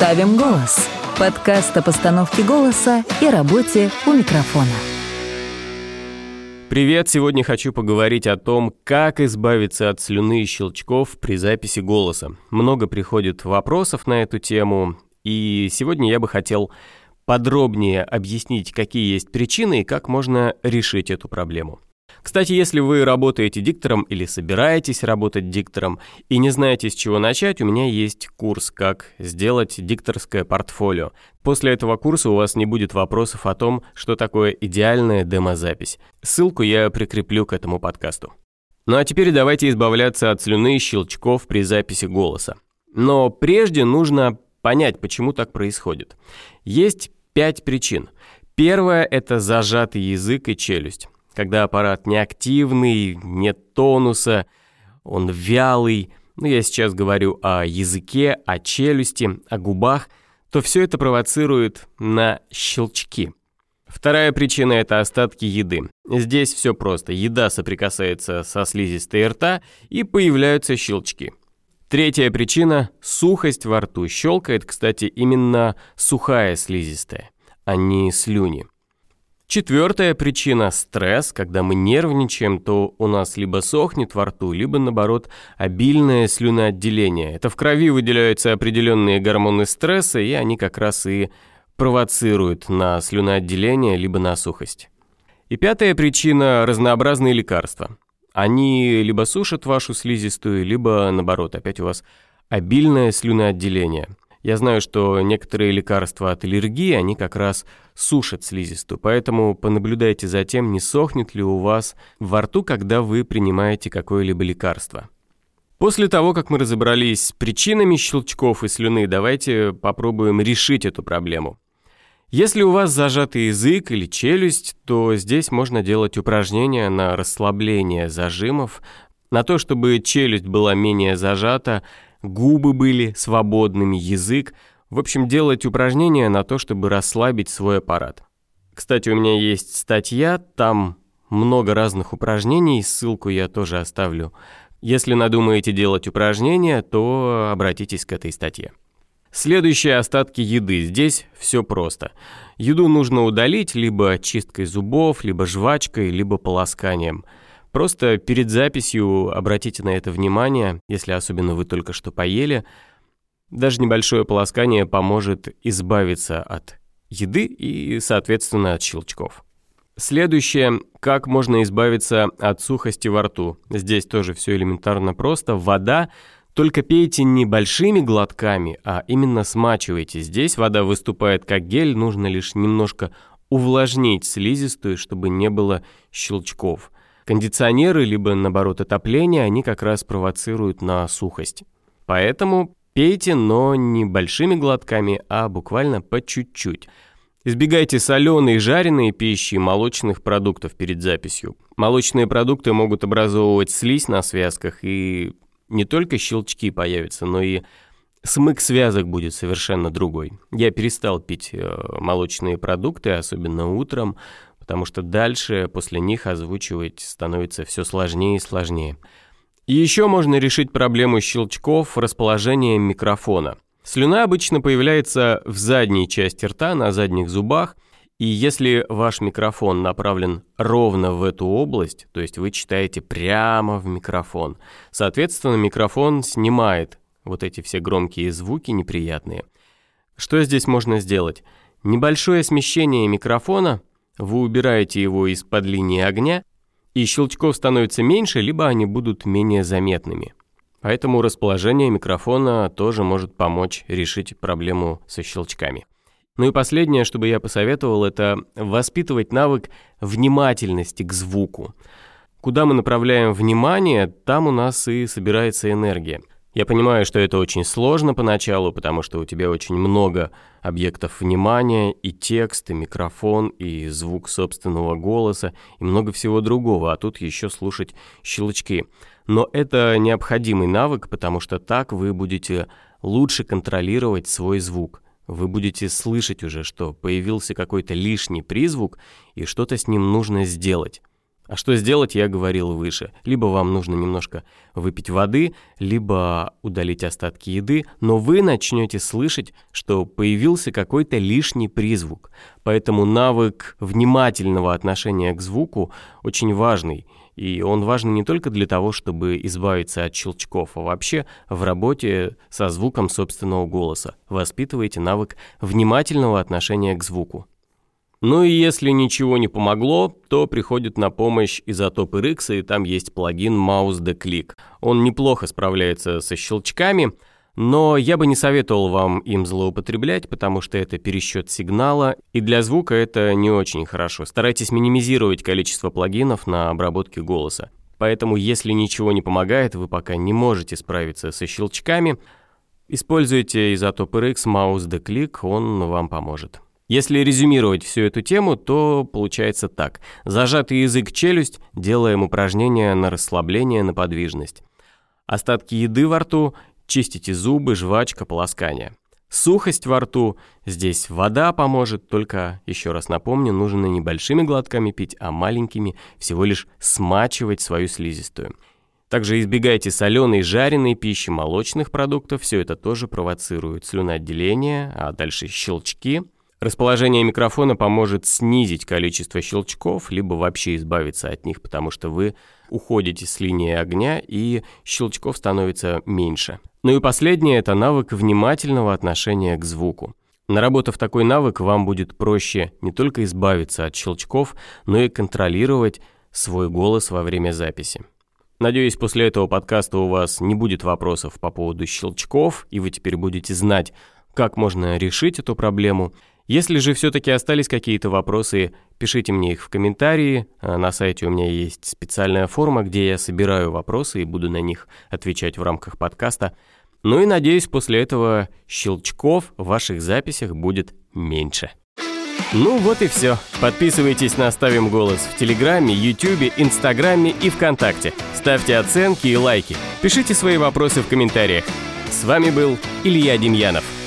Ставим голос. Подкаст о постановке голоса и работе у микрофона. Привет! Сегодня хочу поговорить о том, как избавиться от слюны и щелчков при записи голоса. Много приходит вопросов на эту тему, и сегодня я бы хотел подробнее объяснить, какие есть причины и как можно решить эту проблему. Кстати, если вы работаете диктором или собираетесь работать диктором и не знаете, с чего начать, у меня есть курс «Как сделать дикторское портфолио». После этого курса у вас не будет вопросов о том, что такое идеальная демозапись. Ссылку я прикреплю к этому подкасту. Ну а теперь давайте избавляться от слюны и щелчков при записи голоса. Но прежде нужно понять, почему так происходит. Есть пять причин. Первое – это зажатый язык и челюсть когда аппарат неактивный, нет тонуса, он вялый, ну я сейчас говорю о языке, о челюсти, о губах, то все это провоцирует на щелчки. Вторая причина – это остатки еды. Здесь все просто. Еда соприкасается со слизистой рта, и появляются щелчки. Третья причина – сухость во рту. Щелкает, кстати, именно сухая слизистая, а не слюни. Четвертая причина – стресс. Когда мы нервничаем, то у нас либо сохнет во рту, либо, наоборот, обильное слюноотделение. Это в крови выделяются определенные гормоны стресса, и они как раз и провоцируют на слюноотделение, либо на сухость. И пятая причина – разнообразные лекарства. Они либо сушат вашу слизистую, либо, наоборот, опять у вас обильное слюноотделение – я знаю, что некоторые лекарства от аллергии, они как раз сушат слизистую, поэтому понаблюдайте за тем, не сохнет ли у вас во рту, когда вы принимаете какое-либо лекарство. После того, как мы разобрались с причинами щелчков и слюны, давайте попробуем решить эту проблему. Если у вас зажатый язык или челюсть, то здесь можно делать упражнения на расслабление зажимов, на то, чтобы челюсть была менее зажата, губы были свободными, язык. В общем, делать упражнения на то, чтобы расслабить свой аппарат. Кстати, у меня есть статья, там много разных упражнений, ссылку я тоже оставлю. Если надумаете делать упражнения, то обратитесь к этой статье. Следующие остатки еды. Здесь все просто. Еду нужно удалить либо чисткой зубов, либо жвачкой, либо полосканием – Просто перед записью обратите на это внимание, если особенно вы только что поели. Даже небольшое полоскание поможет избавиться от еды и, соответственно, от щелчков. Следующее, как можно избавиться от сухости во рту. Здесь тоже все элементарно просто. Вода, только пейте не большими глотками, а именно смачивайте. Здесь вода выступает как гель, нужно лишь немножко увлажнить слизистую, чтобы не было щелчков. Кондиционеры, либо наоборот отопление, они как раз провоцируют на сухость. Поэтому пейте, но не большими глотками, а буквально по чуть-чуть. Избегайте соленой и жареной пищи и молочных продуктов перед записью. Молочные продукты могут образовывать слизь на связках, и не только щелчки появятся, но и смык связок будет совершенно другой. Я перестал пить э, молочные продукты, особенно утром, потому что дальше после них озвучивать становится все сложнее и сложнее. И еще можно решить проблему щелчков расположением микрофона. Слюна обычно появляется в задней части рта, на задних зубах, и если ваш микрофон направлен ровно в эту область, то есть вы читаете прямо в микрофон, соответственно, микрофон снимает вот эти все громкие звуки неприятные. Что здесь можно сделать? Небольшое смещение микрофона вы убираете его из-под линии огня, и щелчков становится меньше, либо они будут менее заметными. Поэтому расположение микрофона тоже может помочь решить проблему со щелчками. Ну и последнее, что бы я посоветовал, это воспитывать навык внимательности к звуку. Куда мы направляем внимание, там у нас и собирается энергия. Я понимаю, что это очень сложно поначалу, потому что у тебя очень много объектов внимания, и текст, и микрофон, и звук собственного голоса, и много всего другого, а тут еще слушать щелчки. Но это необходимый навык, потому что так вы будете лучше контролировать свой звук. Вы будете слышать уже, что появился какой-то лишний призвук, и что-то с ним нужно сделать. А что сделать, я говорил выше. Либо вам нужно немножко выпить воды, либо удалить остатки еды, но вы начнете слышать, что появился какой-то лишний призвук. Поэтому навык внимательного отношения к звуку очень важный. И он важен не только для того, чтобы избавиться от щелчков, а вообще в работе со звуком собственного голоса. Воспитывайте навык внимательного отношения к звуку. Ну и если ничего не помогло, то приходит на помощь изотоп RX, и там есть плагин Mouse the Click. Он неплохо справляется со щелчками, но я бы не советовал вам им злоупотреблять, потому что это пересчет сигнала, и для звука это не очень хорошо. Старайтесь минимизировать количество плагинов на обработке голоса. Поэтому, если ничего не помогает, вы пока не можете справиться со щелчками, используйте изотоп RX Mouse the Click, он вам поможет. Если резюмировать всю эту тему, то получается так. Зажатый язык челюсть, делаем упражнения на расслабление, на подвижность. Остатки еды во рту, чистите зубы, жвачка, полоскание. Сухость во рту, здесь вода поможет, только, еще раз напомню, нужно не большими глотками пить, а маленькими, всего лишь смачивать свою слизистую. Также избегайте соленой, жареной пищи, молочных продуктов, все это тоже провоцирует слюноотделение, а дальше щелчки – Расположение микрофона поможет снизить количество щелчков, либо вообще избавиться от них, потому что вы уходите с линии огня и щелчков становится меньше. Ну и последнее – это навык внимательного отношения к звуку. Наработав такой навык, вам будет проще не только избавиться от щелчков, но и контролировать свой голос во время записи. Надеюсь, после этого подкаста у вас не будет вопросов по поводу щелчков, и вы теперь будете знать, как можно решить эту проблему – если же все-таки остались какие-то вопросы, пишите мне их в комментарии. А на сайте у меня есть специальная форма, где я собираю вопросы и буду на них отвечать в рамках подкаста. Ну и надеюсь, после этого щелчков в ваших записях будет меньше. Ну вот и все. Подписывайтесь на «Ставим голос» в Телеграме, Ютубе, Инстаграме и ВКонтакте. Ставьте оценки и лайки. Пишите свои вопросы в комментариях. С вами был Илья Демьянов.